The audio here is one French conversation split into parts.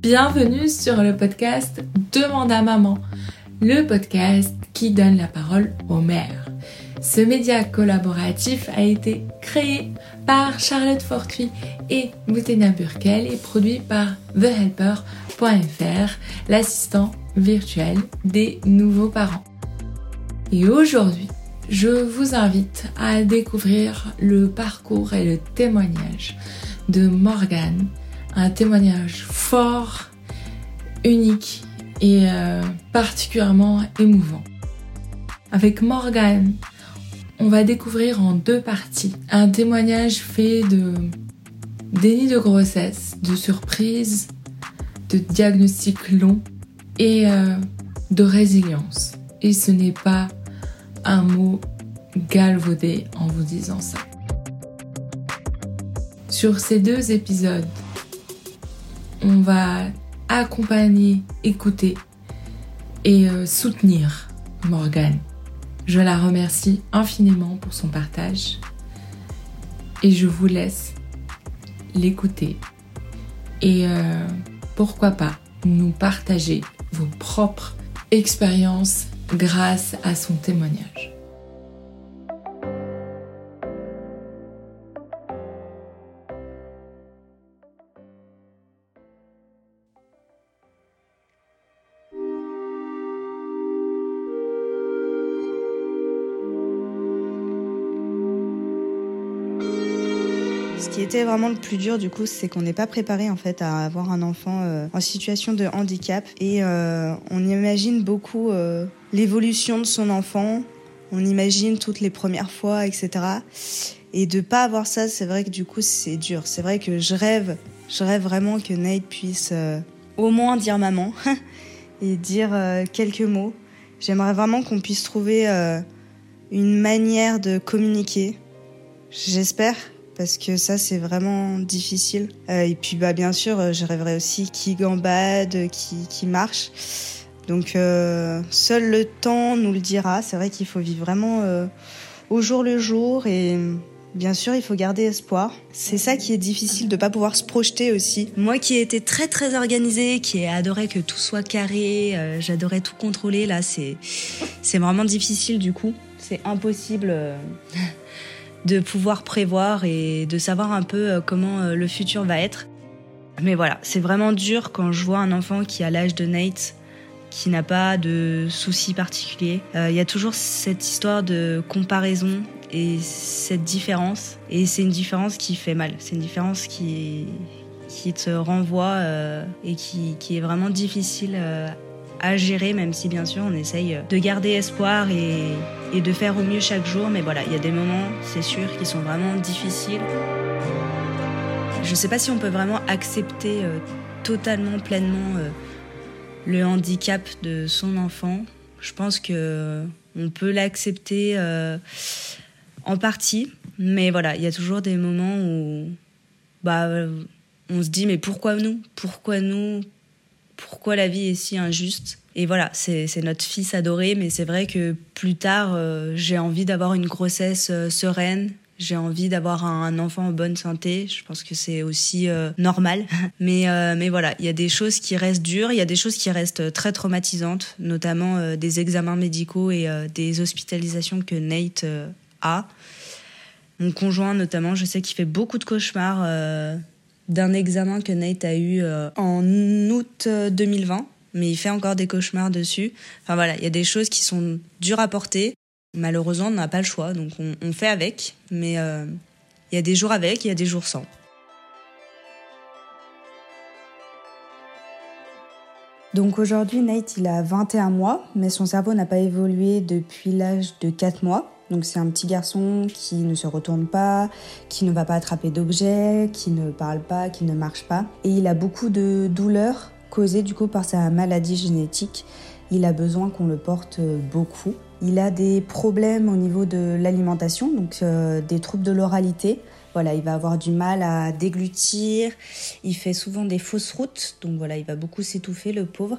Bienvenue sur le podcast Demande à maman, le podcast qui donne la parole aux mères. Ce média collaboratif a été créé par Charlotte Fortuit et Boutena Burkel et produit par TheHelper.fr, l'assistant virtuel des nouveaux parents. Et aujourd'hui, je vous invite à découvrir le parcours et le témoignage de Morgane, un témoignage fort, unique et euh, particulièrement émouvant. Avec Morgane, on va découvrir en deux parties un témoignage fait de déni de grossesse, de surprise, de diagnostic long et euh, de résilience. Et ce n'est pas un mot galvaudé en vous disant ça. Sur ces deux épisodes, on va accompagner, écouter et euh, soutenir Morgane. Je la remercie infiniment pour son partage et je vous laisse l'écouter et euh, pourquoi pas nous partager vos propres expériences grâce à son témoignage. Était vraiment le plus dur du coup, c'est qu'on n'est pas préparé en fait à avoir un enfant euh, en situation de handicap et euh, on imagine beaucoup euh, l'évolution de son enfant, on imagine toutes les premières fois, etc. Et de pas avoir ça, c'est vrai que du coup c'est dur. C'est vrai que je rêve, je rêve vraiment que Nate puisse au moins dire maman et dire quelques mots. J'aimerais vraiment qu'on puisse trouver une manière de communiquer. J'espère parce que ça c'est vraiment difficile. Euh, et puis bah bien sûr, euh, je rêverais aussi qui gambade, qui, qui marche. Donc euh, seul le temps nous le dira. C'est vrai qu'il faut vivre vraiment au jour le jour et Bien sûr, il faut garder espoir. C'est ça qui est difficile de pas pouvoir se projeter aussi. Moi qui ai été très très organisée, qui ai adoré que tout soit carré, j'adorais tout contrôler, là c'est c'est vraiment difficile du coup. C'est impossible de pouvoir prévoir et de savoir un peu euh, comment euh, le futur va être. Mais voilà, c'est vraiment dur quand je vois un enfant qui a l'âge de Nate, qui n'a pas de soucis particuliers. Euh, il y a toujours cette histoire de comparaison et cette différence. Et c'est une différence qui fait mal. C'est une différence qui, qui te renvoie et qui, qui, est vraiment difficile à gérer, même si bien sûr on essaye de garder espoir et, de faire au mieux chaque jour. Mais voilà, il y a des moments, c'est sûr, qui sont vraiment difficiles. Je ne sais pas si on peut vraiment accepter euh, totalement, pleinement euh, le handicap de son enfant. Je pense que on peut l'accepter euh, en partie, mais voilà, il y a toujours des moments où bah, on se dit mais pourquoi nous? Pourquoi nous? Pourquoi la vie est si injuste. Et voilà, c'est notre fils adoré, mais c'est vrai que plus tard, euh, j'ai envie d'avoir une grossesse euh, sereine. J'ai envie d'avoir un, enfant en bonne santé. Je pense que c'est aussi euh, normal. Mais, mais voilà, il y a des choses qui restent dures, il y a des choses qui restent très traumatisantes, notamment des examens médicaux et des hospitalisations que Nate a. Mon conjoint, notamment, je sais qu'il fait beaucoup de cauchemars d'un examen que Nate a eu euh, en août 2020, euh, mais il fait encore des cauchemars dessus. Enfin voilà, il y a des choses qui sont dures à porter. Malheureusement, on n'a pas le choix, donc on, fait avec, mais euh, il y a des jours avec, il y a des jours sans. Donc aujourd'hui, Nate, il a 21 mois, mais son cerveau n'a pas évolué depuis l'âge de 4 mois. Donc c'est un petit garçon qui ne se retourne pas, qui ne va pas attraper d'objets, qui ne parle pas, qui ne marche pas. Et il a beaucoup de douleurs causées du coup par sa maladie génétique. Il a besoin qu'on le porte beaucoup. Il a des problèmes au niveau de l'alimentation, donc euh, des troubles de l'oralité. Voilà, il va avoir du mal à déglutir. Il fait souvent des fausses routes, donc voilà, il va beaucoup s'étouffer, le pauvre.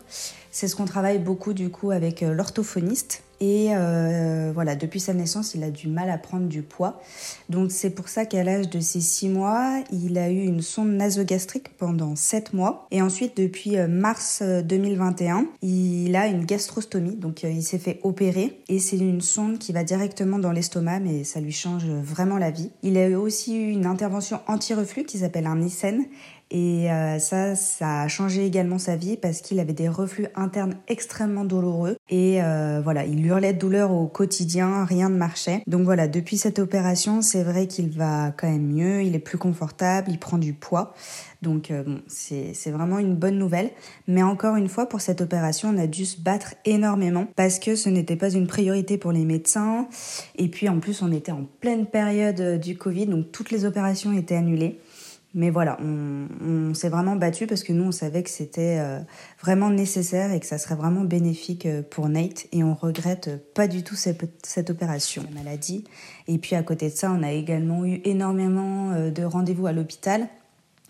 C'est ce qu'on travaille beaucoup du coup avec euh, l'orthophoniste. Et euh, voilà, depuis sa naissance, il a du mal à prendre du poids. Donc c'est pour ça qu'à l'âge de ses 6 mois, il a eu une sonde nasogastrique pendant 7 mois. Et ensuite, depuis euh, mars 2021, euh, il a une gastrostomie. Donc il s'est fait opérer. Et c'est une sonde qui va directement dans l'estomac, mais ça lui change vraiment la vie. Il a aussi eu une intervention anti-reflux qui s'appelle un Nissen et euh, ça, ça a changé également sa vie parce qu'il avait des reflux internes extrêmement douloureux. Et euh, voilà, il hurlait de douleur au quotidien, rien ne marchait. Donc voilà, depuis cette opération, c'est vrai qu'il va quand même mieux, il est plus confortable, il prend du poids. Donc euh, bon, c'est vraiment une bonne nouvelle. Mais encore une fois, pour cette opération, on a dû se battre énormément parce que ce n'était pas une priorité pour les médecins. Et puis en plus, on était en pleine période du Covid, donc toutes les opérations étaient annulées. Mais voilà, on, s'est vraiment battu parce que nous, on savait que c'était euh, vraiment nécessaire et que ça serait vraiment bénéfique euh, pour Nate. Et on regrette pas du tout cette, cette opération, la maladie. Et puis à côté de ça, on a également eu énormément euh, de rendez-vous à l'hôpital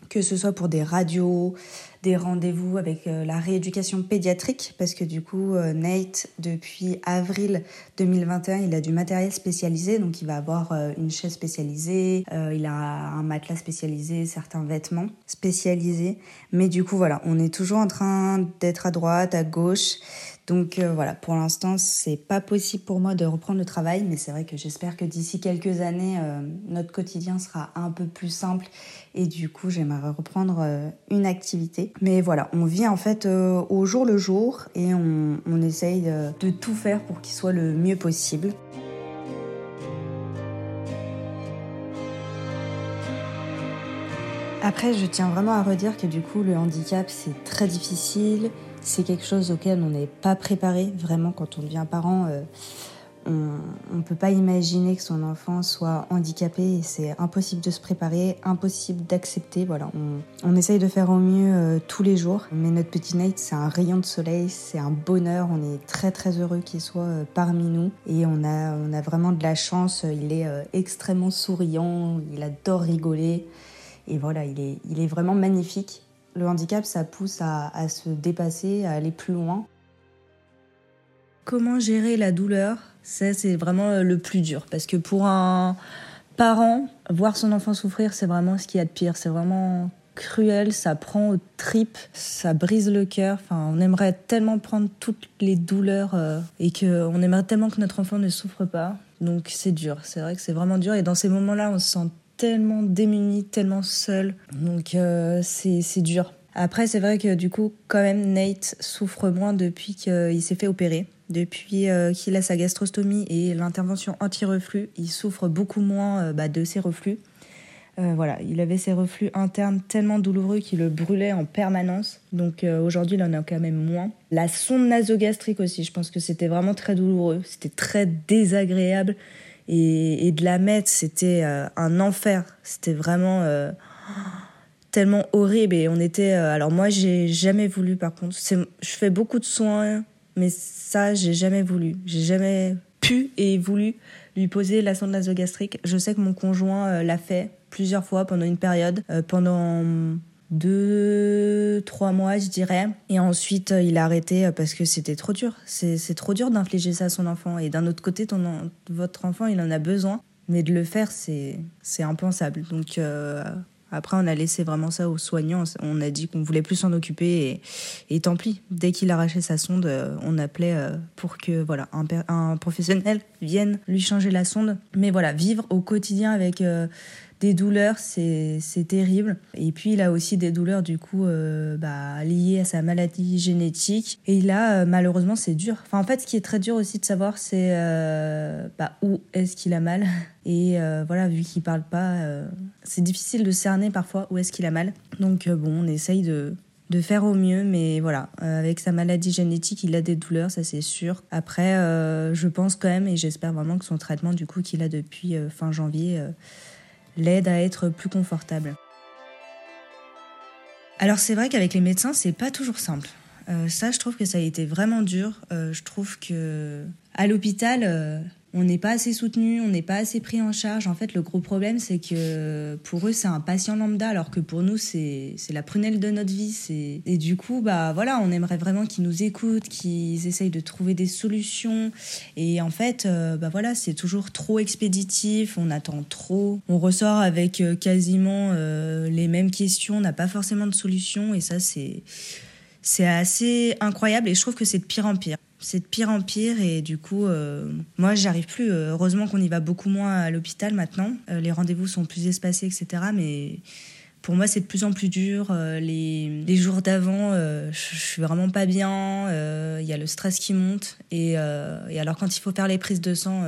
que ce soit pour des radios, des rendez-vous avec euh, la rééducation pédiatrique, parce que du coup, euh, Nate, depuis avril 2021, il a du matériel spécialisé, donc il va avoir euh, une chaise spécialisée, il a un matelas spécialisé, certains vêtements spécialisés. Mais du coup, voilà, on est toujours en train d'être à droite, à gauche. Donc euh, voilà, pour l'instant, c'est pas possible pour moi de reprendre le travail, mais c'est vrai que j'espère que d'ici quelques années, euh, notre quotidien sera un peu plus simple et du coup, j'aimerais reprendre euh, une activité. Mais voilà, on vit en fait au jour le jour et on, on essaye de tout faire pour qu'il soit le mieux possible. Après, je tiens vraiment à redire que du coup, le handicap, c'est très difficile c'est quelque chose auquel on n'est pas préparé vraiment quand on devient parent. Euh, on ne peut pas imaginer que son enfant soit handicapé c'est impossible de se préparer, impossible d'accepter. Voilà, on, essaye de faire au mieux euh, tous les jours. Mais notre petit Nate, c'est un rayon de soleil, c'est un bonheur. On est très très heureux qu'il soit euh, parmi nous et on a, on a vraiment de la chance. Il est extrêmement souriant, il adore rigoler et voilà, il est, il est vraiment magnifique. Le handicap, ça pousse à, se dépasser, à aller plus loin. Comment gérer la douleur? Ça, c'est vraiment le plus dur. Parce que pour un parent, voir son enfant souffrir, c'est vraiment ce qu'il y a de pire. C'est vraiment cruel, ça prend aux tripes, ça brise le cœur. Enfin, on aimerait tellement prendre toutes les douleurs euh, et que on aimerait tellement que notre enfant ne souffre pas. Donc c'est dur, c'est vrai que c'est vraiment dur. Et dans ces moments-là, on se sent tellement démunis, tellement seuls. Donc euh, c'est dur. Après, c'est vrai que du coup, quand même, Nate souffre moins depuis qu'il s'est fait opérer. Depuis euh, qu'il a sa gastrostomie et l'intervention anti-reflux, il souffre beaucoup moins euh, bah, de ses reflux. voilà, il avait ses reflux internes tellement douloureux qu'il le brûlait en permanence. Donc aujourd'hui, il en a quand même moins. La sonde nasogastrique aussi, je pense que c'était vraiment très douloureux. C'était très désagréable. Et, de la mettre, c'était euh, un enfer. C'était vraiment euh, tellement horrible. Et on était. Euh, alors, moi, j'ai jamais voulu, par contre. Je fais beaucoup de soins, mais ça, j'ai jamais voulu. J'ai jamais pu et voulu lui poser la sonde nasogastrique. Je sais que mon conjoint l'a fait plusieurs fois pendant une période. pendant deux, trois mois, je dirais. Et ensuite, euh, il a arrêté euh, parce que c'était trop dur. C'est trop dur d'infliger ça à son enfant. Et d'un autre côté, ton, votre enfant, il en a besoin. Mais de le faire, c'est impensable. Donc, euh, après, on a laissé vraiment ça aux soignants. On a dit qu'on voulait plus s'en occuper. Et, et, tant pis. Dès qu'il arrachait sa sonde, on appelait pour que voilà un, un professionnel vienne lui changer la sonde. Mais voilà, vivre au quotidien avec des douleurs, c'est terrible. Et puis il a aussi des douleurs du coup euh, bah, liées à sa maladie génétique. Et là, euh, malheureusement, c'est dur. Enfin, en fait, ce qui est très dur aussi de savoir, c'est euh, bah, où est-ce qu'il a mal. Et voilà, vu qu'il parle pas, c'est difficile de cerner parfois où est-ce qu'il a mal. Donc bon, on essaye de, de faire au mieux, mais voilà, avec sa maladie génétique, il a des douleurs, ça c'est sûr. Après, je pense quand même, et j'espère vraiment que son traitement, du coup, qu'il a depuis fin janvier, l'aide à être plus confortable. Alors c'est vrai qu'avec les médecins, c'est pas toujours simple. Euh, ça, je trouve que ça a été vraiment dur. Euh, je trouve que à l'hôpital, euh, on n'est pas assez soutenu, on n'est pas assez pris en charge. En fait, le gros problème, c'est que pour eux, c'est un patient lambda, alors que pour nous, c'est la prunelle de notre vie. Et du coup, bah voilà, on aimerait vraiment qu'ils nous écoutent, qu'ils essayent de trouver des solutions. Et en fait, euh, bah voilà, c'est toujours trop expéditif, on attend trop. On ressort avec euh, quasiment euh, les mêmes questions, on n'a pas forcément de solution. Et ça, c'est c'est assez incroyable. Et je trouve que c'est de pire en pire c'est de pire en pire et du coup, euh, moi, j'arrive plus. Euh, heureusement qu'on y va beaucoup moins à l'hôpital maintenant. Euh, les rendez-vous sont plus espacés, etc. Mais pour moi, c'est de plus en plus dur. Les, les, jours d'avant, je suis vraiment pas bien. Il y a le stress qui monte. Et, et, alors, quand il faut faire les prises de sang,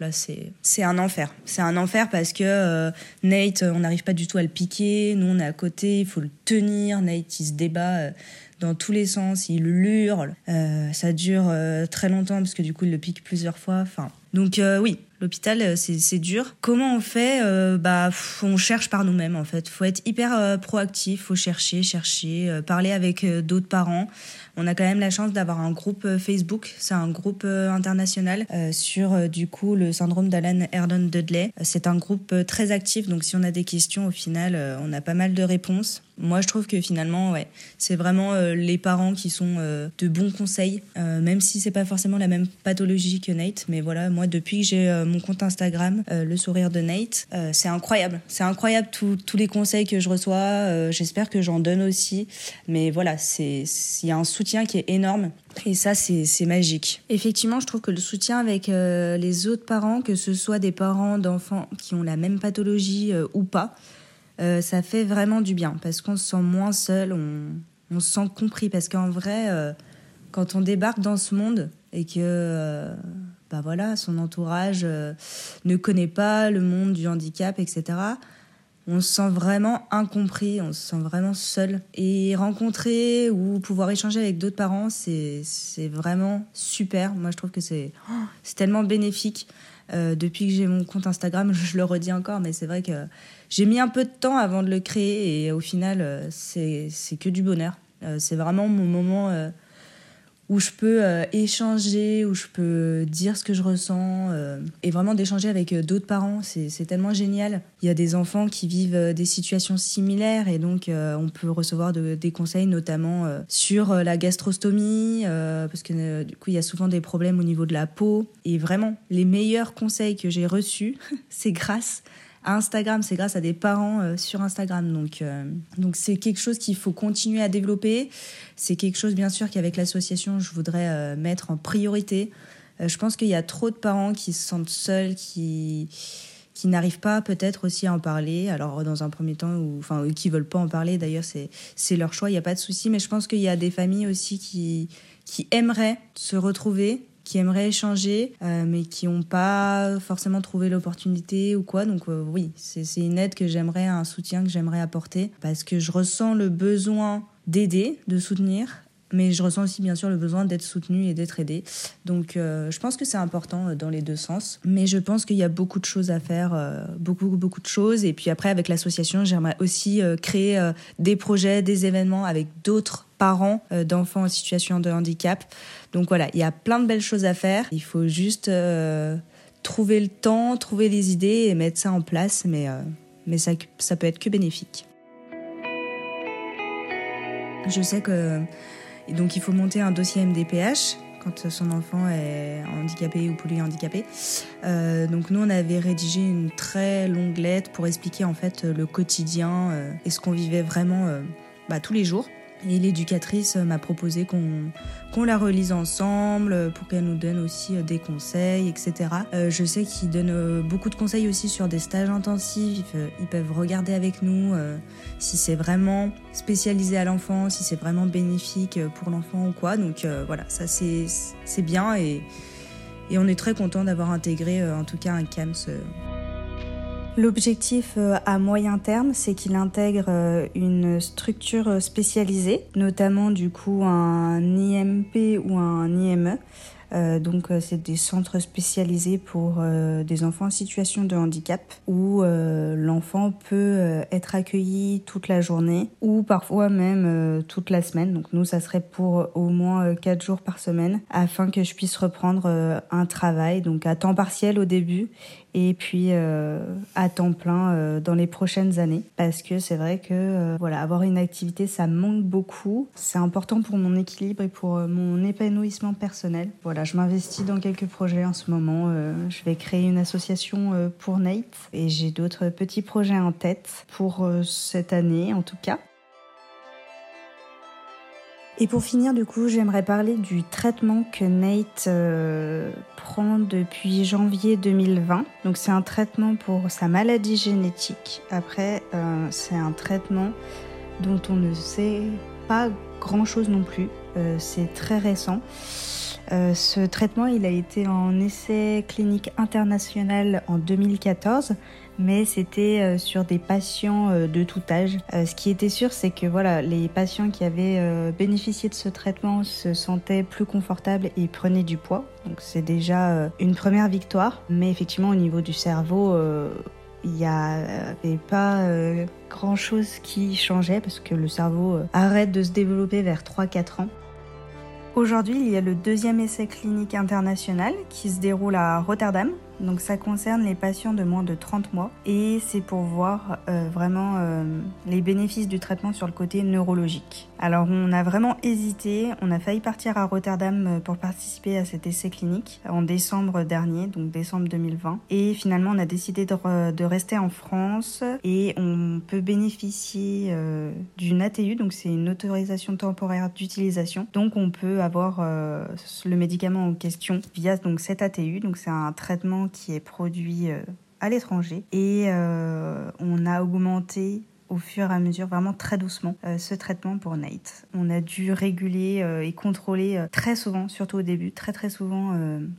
là, c'est, c'est un enfer. C'est un enfer parce que Nate, on n'arrive pas du tout à le piquer. Nous, on est à côté, il faut le tenir. Nate, il se débat dans tous les sens, il hurle. Euh, ça dure euh, très longtemps parce que du coup, il le pique plusieurs fois. Enfin, donc euh, oui, l'hôpital, c'est dur. Comment on fait Bah, on cherche par nous-mêmes en fait. Faut être hyper proactif, faut chercher, chercher, parler avec d'autres parents. On a quand même la chance d'avoir un groupe Facebook, c'est un groupe international sur du coup le syndrome d'Alan Erdon Dudley. C'est un groupe très actif, donc si on a des questions, au final, on a pas mal de réponses. Moi, je trouve que finalement, ouais, c'est vraiment euh, les parents qui sont euh, de bons conseils, euh, même si c'est pas forcément la même pathologie que Nate. Mais voilà, moi, depuis que j'ai mon compte Instagram, le sourire de Nate, c'est incroyable. C'est incroyable tous les conseils que je reçois. J'espère que j'en donne aussi. Mais voilà, c'est il y a un soutien qui est énorme. Et ça, c'est magique. Effectivement, je trouve que le soutien avec les autres parents, que ce soit des parents d'enfants qui ont la même pathologie ou pas, euh, ça fait vraiment du bien parce qu'on se sent moins seul, on, se sent compris. Parce qu'en vrai, euh, quand on débarque dans ce monde et que euh, bah voilà, son entourage ne connaît pas le monde du handicap, etc., on se sent vraiment incompris, on se sent vraiment seul. Et rencontrer ou pouvoir échanger avec d'autres parents, c'est vraiment super. Moi, je trouve que c'est tellement bénéfique. depuis que j'ai mon compte Instagram, je le redis encore, mais c'est vrai que j'ai mis un peu de temps avant de le créer et au final, euh, c'est que du bonheur. Euh, c'est vraiment mon moment euh, où je peux échanger, où je peux dire ce que je ressens et vraiment d'échanger avec d'autres parents. C'est tellement génial. Il y a des enfants qui vivent des situations similaires et donc on peut recevoir des conseils notamment sur la gastrostomie parce que du coup il y a souvent des problèmes au niveau de la peau. Et vraiment, les meilleurs conseils que j'ai reçus, c'est grâce Instagram, c'est grâce à des parents euh, sur Instagram. Donc, euh, donc c'est quelque chose qu'il faut continuer à développer. C'est quelque chose, bien sûr, qu'avec l'association, je voudrais euh, mettre en priorité. je pense qu'il y a trop de parents qui se sentent seuls, qui qui n'arrivent pas peut-être aussi à en parler. Alors dans un premier temps, ou enfin qui veulent pas en parler. D'ailleurs, c'est c'est leur choix. Il n'y a pas de souci. Mais je pense qu'il y a des familles aussi qui qui aimeraient se retrouver qui aimeraient échanger, euh, mais qui n'ont pas forcément trouvé l'opportunité ou quoi. Donc euh, oui, c'est une aide que j'aimerais, un soutien que j'aimerais apporter, parce que je ressens le besoin d'aider, de soutenir, mais je ressens aussi bien sûr le besoin d'être soutenu et d'être aidé. Donc euh, je pense que c'est important dans les deux sens. Mais je pense qu'il y a beaucoup de choses à faire, beaucoup beaucoup de choses. Et puis après avec l'association, j'aimerais aussi créer des projets, des événements avec d'autres parents d'enfants en situation de handicap. Donc voilà, il y a plein de belles choses à faire. Il faut juste euh, trouver le temps, trouver les idées et mettre ça en place, mais, euh, mais ça, ça peut être que bénéfique. Je sais que donc il faut monter un dossier MDPH quand son enfant est handicapé ou polyhandicapé. Euh, donc nous on avait rédigé une très longue lettre pour expliquer en fait le quotidien et ce qu'on vivait vraiment bah, tous les jours. Et l'éducatrice m'a proposé qu'on la relise ensemble pour qu'elle nous donne aussi euh, des conseils, etc. Euh, je sais qu'ils donnent euh, beaucoup de conseils aussi sur des stages intensifs. Ils peuvent regarder avec nous si c'est vraiment spécialisé à l'enfant, si c'est vraiment bénéfique pour l'enfant ou quoi. Donc voilà, ça c'est bien et, et on est très content d'avoir intégré en tout cas un CAMS L'objectif euh, à moyen terme, c'est qu'il intègre euh, une structure spécialisée, notamment du coup un IMP ou un IME, Euh, donc c'est des centres spécialisés pour des enfants en situation de handicap où l'enfant peut être accueilli toute la journée ou parfois même toute la semaine. Donc nous ça serait pour au moins quatre jours par semaine afin que je puisse reprendre un travail donc à temps partiel au début et puis euh, à temps plein euh, dans les prochaines années. Parce que c'est vrai que euh, voilà avoir une activité ça manque beaucoup. C'est important pour mon équilibre et pour mon épanouissement personnel. Voilà je m'investis dans quelques projets en ce moment. Je vais créer une association pour Nate. Et j'ai d'autres petits projets en tête pour cette année en tout cas et pour finir, du coup, j'aimerais parler du traitement que Nate euh, prend depuis janvier 2020. Donc, c'est un traitement pour sa maladie génétique. Après, euh, c'est un traitement dont on ne sait pas grand-chose non plus. Euh, c'est très récent. ce traitement, il a été en essai clinique international en 2014 mais c'était euh, sur des patients euh, de tout âge. Euh, ce qui était sûr, c'est que voilà, les patients qui avaient bénéficié de ce traitement se sentaient plus confortables et prenaient du poids. Donc c'est déjà une première victoire. Mais effectivement, au niveau du cerveau, il n'y avait pas grand chose qui changeait parce que le cerveau arrête de se développer vers 3-4 ans. Aujourd'hui, il y a le deuxième essai clinique international qui se déroule à Rotterdam, donc ça concerne les patients de moins de 30 mois et c'est pour voir euh, vraiment euh, les bénéfices du traitement sur le côté neurologique. Alors on a vraiment hésité, on a failli partir à Rotterdam euh, pour participer à cet essai clinique en décembre dernier, donc décembre 2020. Et finalement on a décidé de, rester en France et on peut bénéficier d'une ATU, donc c'est une autorisation temporaire d'utilisation. Donc on peut avoir le médicament en question via donc cette ATU, donc c'est un traitement qui est produit euh, à l'étranger et euh, on a augmenté au fur et à mesure, vraiment très doucement, euh, ce traitement pour Nate. On a dû réguler et contrôler très souvent, surtout au début, très très souvent,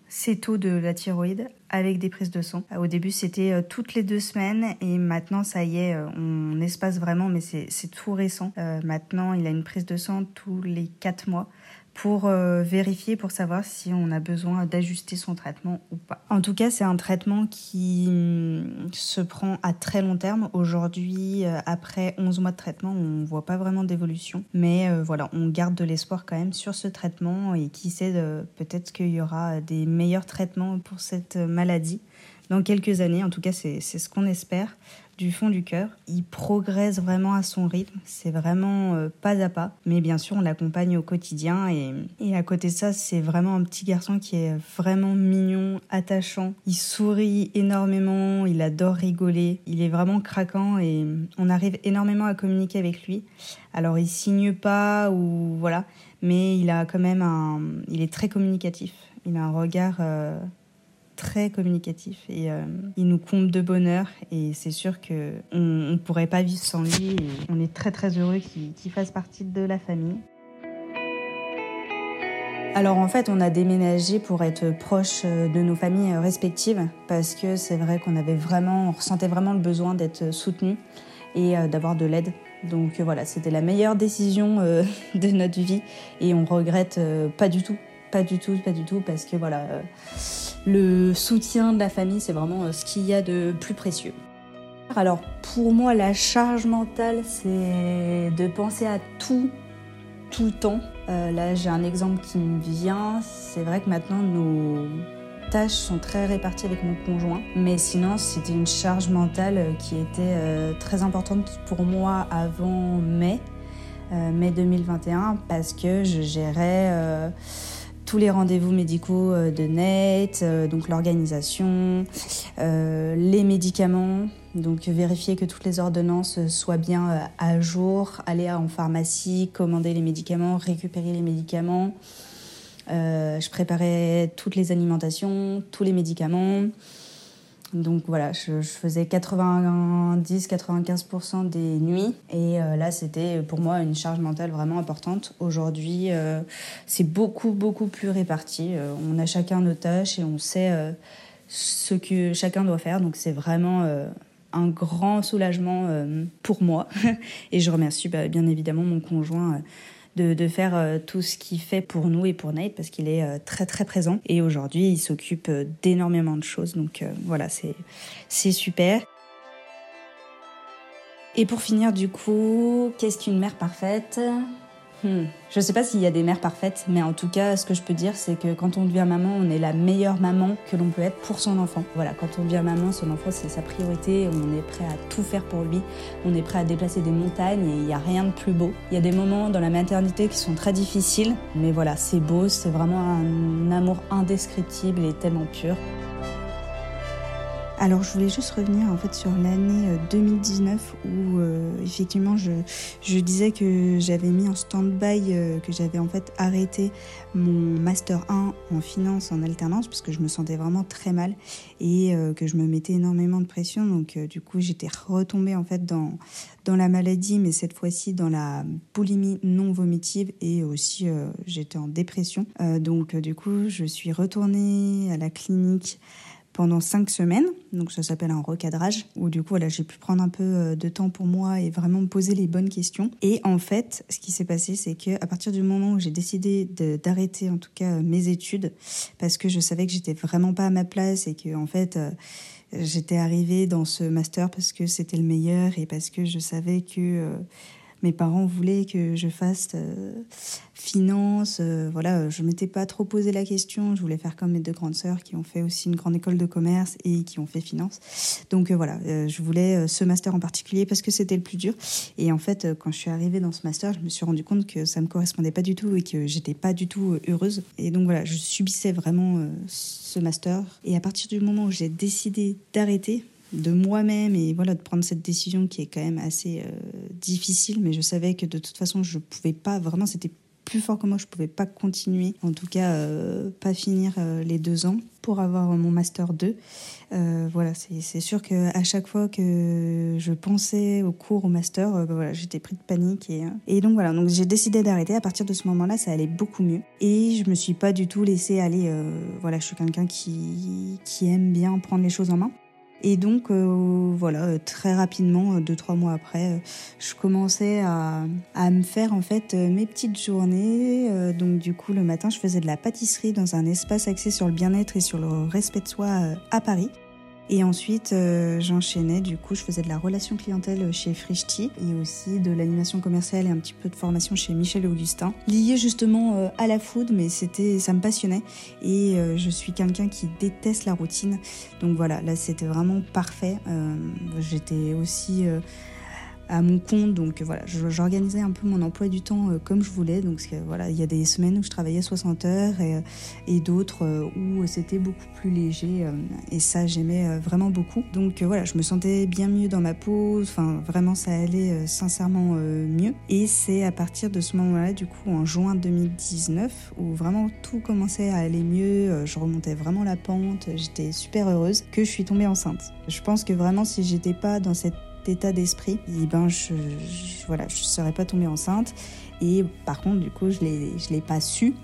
ces taux de la thyroïde avec des prises de sang. Au début, c'était toutes les deux semaines et maintenant, ça y est, on espace vraiment, mais c'est tout récent. maintenant, il a une prise de sang tous les quatre mois pour euh, vérifier, pour savoir si on a besoin d'ajuster son traitement ou pas. En tout cas, c'est un traitement qui mm, se prend à très long terme. Aujourd'hui, euh, après 11 mois de traitement, on ne voit pas vraiment d'évolution. Mais euh, voilà, on garde de l'espoir quand même sur ce traitement et qui sait, peut-être qu'il y aura des meilleurs traitements pour cette maladie dans quelques années. En tout cas, c'est ce qu'on espère du fond du cœur. Il progresse vraiment à son rythme, c'est vraiment euh, pas à pas. Mais bien sûr, on l'accompagne au quotidien et, à côté de ça, c'est vraiment un petit garçon qui est vraiment mignon, attachant. Il sourit énormément, il adore rigoler, il est vraiment craquant et on arrive énormément à communiquer avec lui. Alors il signe pas ou voilà, mais il a quand même un, il est très communicatif. Il a un regard euh, très communicatif et euh, il nous comble de bonheur et c'est sûr que on, ne pourrait pas vivre sans lui et on est très très heureux qu'il fasse partie de la famille. Alors en fait, on a déménagé pour être proche euh, de nos familles respectives parce que c'est vrai qu'on avait vraiment, on ressentait vraiment le besoin d'être soutenu et euh, d'avoir de l'aide. Donc voilà, c'était la meilleure décision de notre vie et on regrette pas du tout, pas du tout, pas du tout parce que voilà le soutien de la famille, c'est vraiment euh, ce qu'il y a de plus précieux. Alors pour moi, la charge mentale, c'est de penser à tout, tout le temps. Euh, là, j'ai un exemple qui me vient. C'est vrai que maintenant, nos tâches sont très réparties avec mon conjoint. Mais sinon, c'était une charge mentale euh, qui était très importante pour moi avant mai, mai 2021, parce que je gérais tous les rendez-vous médicaux euh, de net, euh, donc l'organisation, euh, les médicaments, donc vérifier que toutes les ordonnances soient bien à jour, aller en pharmacie, commander les médicaments, récupérer les médicaments. je préparais toutes les alimentations, tous les médicaments. Donc voilà, je, faisais 90-95% des nuits et euh, là c'était pour moi une charge mentale vraiment importante. Aujourd'hui euh, c'est beaucoup beaucoup plus réparti. Euh, on a chacun nos tâches et on sait ce que chacun doit faire. Donc c'est vraiment un grand soulagement pour moi et je remercie bah, bien évidemment mon conjoint de, faire tout ce qu'il fait pour nous et pour Nate parce qu'il est très très présent. Et aujourd'hui, il s'occupe d'énormément de choses. Donc voilà, c'est super. Et pour finir, du coup, qu'est-ce qu'une mère parfaite? Hmm. Je sais pas s'il y a des mères parfaites, mais en tout cas, ce que je peux dire, c'est que quand on devient maman, on est la meilleure maman que l'on peut être pour son enfant. Voilà, quand on devient maman, son enfant, c'est sa priorité. On est prêt à tout faire pour lui. On est prêt à déplacer des montagnes et il n'y a rien de plus beau. Il y a des moments dans la maternité qui sont très difficiles, mais voilà, c'est beau, c'est vraiment un amour indescriptible et tellement pur. Alors je voulais juste revenir en fait sur l'année 2019 euh, où euh, effectivement je, disais que j'avais mis en stand-by, euh, que j'avais en fait arrêté mon master 1 en finance en alternance parce que je me sentais vraiment très mal et que je me mettais énormément de pression. Donc du coup j'étais retombée en fait dans, dans la maladie mais cette fois-ci dans la boulimie non vomitive et aussi j'étais en dépression. donc du coup je suis retournée à la clinique pendant cinq semaines. Donc ça s'appelle un recadrage où du coup voilà, j'ai pu prendre un peu euh, de temps pour moi et vraiment me poser les bonnes questions. Et en fait, ce qui s'est passé, c'est que à partir du moment où j'ai décidé d'arrêter en tout cas mes études parce que je savais que j'étais vraiment pas à ma place et que en fait euh, j'étais arrivée dans ce master parce que c'était le meilleur et parce que je savais que euh, mes parents voulaient que je fasse euh, finance. Euh, voilà, je m'étais pas trop posé la question. Je voulais faire comme mes deux grandes sœurs qui ont fait aussi une grande école de commerce et qui ont fait finance. Donc euh, voilà, je voulais ce master en particulier parce que c'était le plus dur. Et en fait, quand je suis arrivée dans ce master, je me suis rendu compte que ça me correspondait pas du tout et que j'étais pas du tout heureuse. Et donc voilà, je subissais vraiment ce master. Et à partir du moment où j'ai décidé d'arrêter, de moi-même et voilà de prendre cette décision qui est quand même assez euh, difficile mais je savais que de toute façon je pouvais pas vraiment c'était plus fort que moi je pouvais pas continuer en tout cas euh, pas finir euh, les deux ans pour avoir mon master 2 voilà c'est sûr que à chaque fois que je pensais au cours au master voilà j'étais pris de panique et, et donc voilà donc j'ai décidé d'arrêter. À partir de ce moment-là ça allait beaucoup mieux. Et je me suis pas du tout laissé aller voilà je suis quelqu'un qui qui aime bien prendre les choses en main et donc, euh, voilà, euh, très rapidement, euh, deux, trois mois après, je commençais à, à, me faire en fait mes petites journées. donc, du coup, le matin, je faisais de la pâtisserie dans un espace axé sur le bien-être et sur le respect de soi à Paris. Et ensuite, euh, j'enchaînais, du coup, je faisais de la relation clientèle chez Frishti et aussi de l'animation commerciale et un petit peu de formation chez Michel Augustin, lié justement euh, à la food, mais c'était, ça me passionnait et euh, je suis quelqu'un qui déteste la routine. Donc voilà, là c'était vraiment parfait. J'étais aussi à mon compte. Donc voilà, j'organisais un peu mon emploi du temps euh, comme je voulais. Donc voilà, il y a des semaines où je travaillais 60 heures et, euh, et d'autres euh, où c'était beaucoup plus léger. et ça, j'aimais vraiment beaucoup. Donc voilà, je me sentais bien mieux dans ma peau. Enfin, vraiment, ça allait sincèrement mieux. Et c'est à partir de ce moment-là, du coup, en juin 2019, où vraiment tout commençait à aller mieux. Je remontais vraiment la pente. J'étais super heureuse que je suis tombée enceinte. Je pense que vraiment, si j'étais pas dans cette état d'esprit, et ben je, voilà, je serais pas tombée enceinte. Et par contre, du coup, je l'ai, je l'ai pas su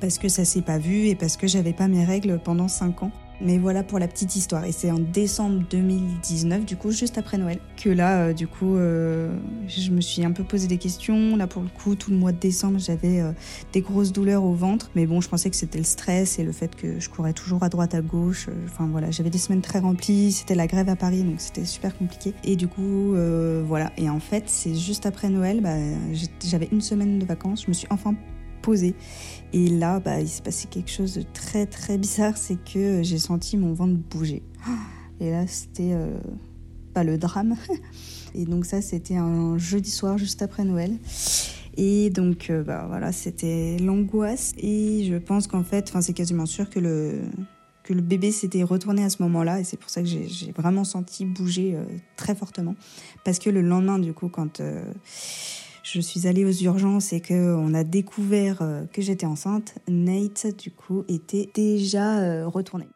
parce que ça s'est pas vu et parce que j'avais pas mes règles pendant 5 ans. Mais voilà pour la petite histoire. Et c'est en décembre 2019, du coup, juste après Noël, que là, euh, du coup, euh, je me suis un peu posé des questions. Là, pour le coup, tout le mois de décembre, j'avais euh, des grosses douleurs au ventre. Mais bon, je pensais que c'était le stress et le fait que je courais toujours à droite, à gauche. Enfin voilà, j'avais des semaines très remplies. C'était la grève à Paris, donc c'était super compliqué. Et du coup, voilà. Et en fait, c'est juste après Noël, bah, j'avais une semaine de vacances. Je me suis enfin posée. Et là, bah, il s'est passé quelque chose de très très bizarre, c'est que j'ai senti mon ventre bouger. Et là, c'était euh, pas le drame. Et donc ça, c'était un jeudi soir juste après Noël. Et donc, euh, bah, voilà, c'était l'angoisse. Et je pense qu'en fait, c'est quasiment sûr que le, que le bébé s'était retourné à ce moment-là. Et c'est pour ça que j'ai vraiment senti bouger euh, très fortement. Parce que le lendemain, du coup, quand je suis allée aux urgences et qu'on a découvert euh, que j'étais enceinte, Nate, du coup, était déjà euh, retourné.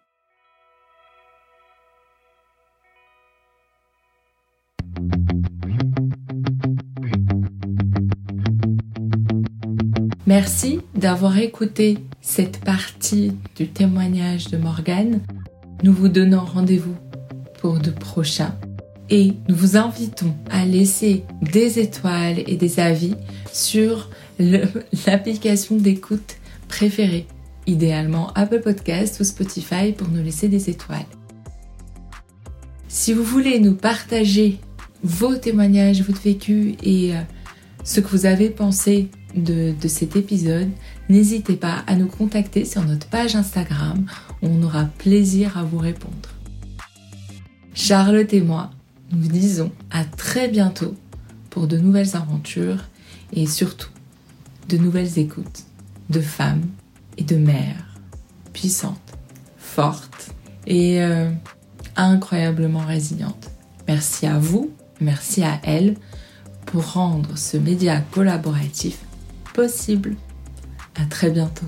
Merci d'avoir écouté cette partie du témoignage de Morgane. Nous vous donnons rendez-vous pour de prochains et nous vous invitons à laisser des étoiles et des avis sur l'application d'écoute préférée, idéalement Apple Podcast ou Spotify pour nous laisser des étoiles. Si vous voulez nous partager vos témoignages, votre vécu et euh, ce que vous avez pensé de, cet épisode, n'hésitez pas à nous contacter sur notre page Instagram. On aura plaisir à vous répondre. Charlotte et moi, nous disons à très bientôt pour de nouvelles aventures et surtout de nouvelles écoutes de femmes et de mères puissantes, fortes et euh, incroyablement résilientes. Merci à vous, merci à elle pour rendre ce média collaboratif possible. À très bientôt.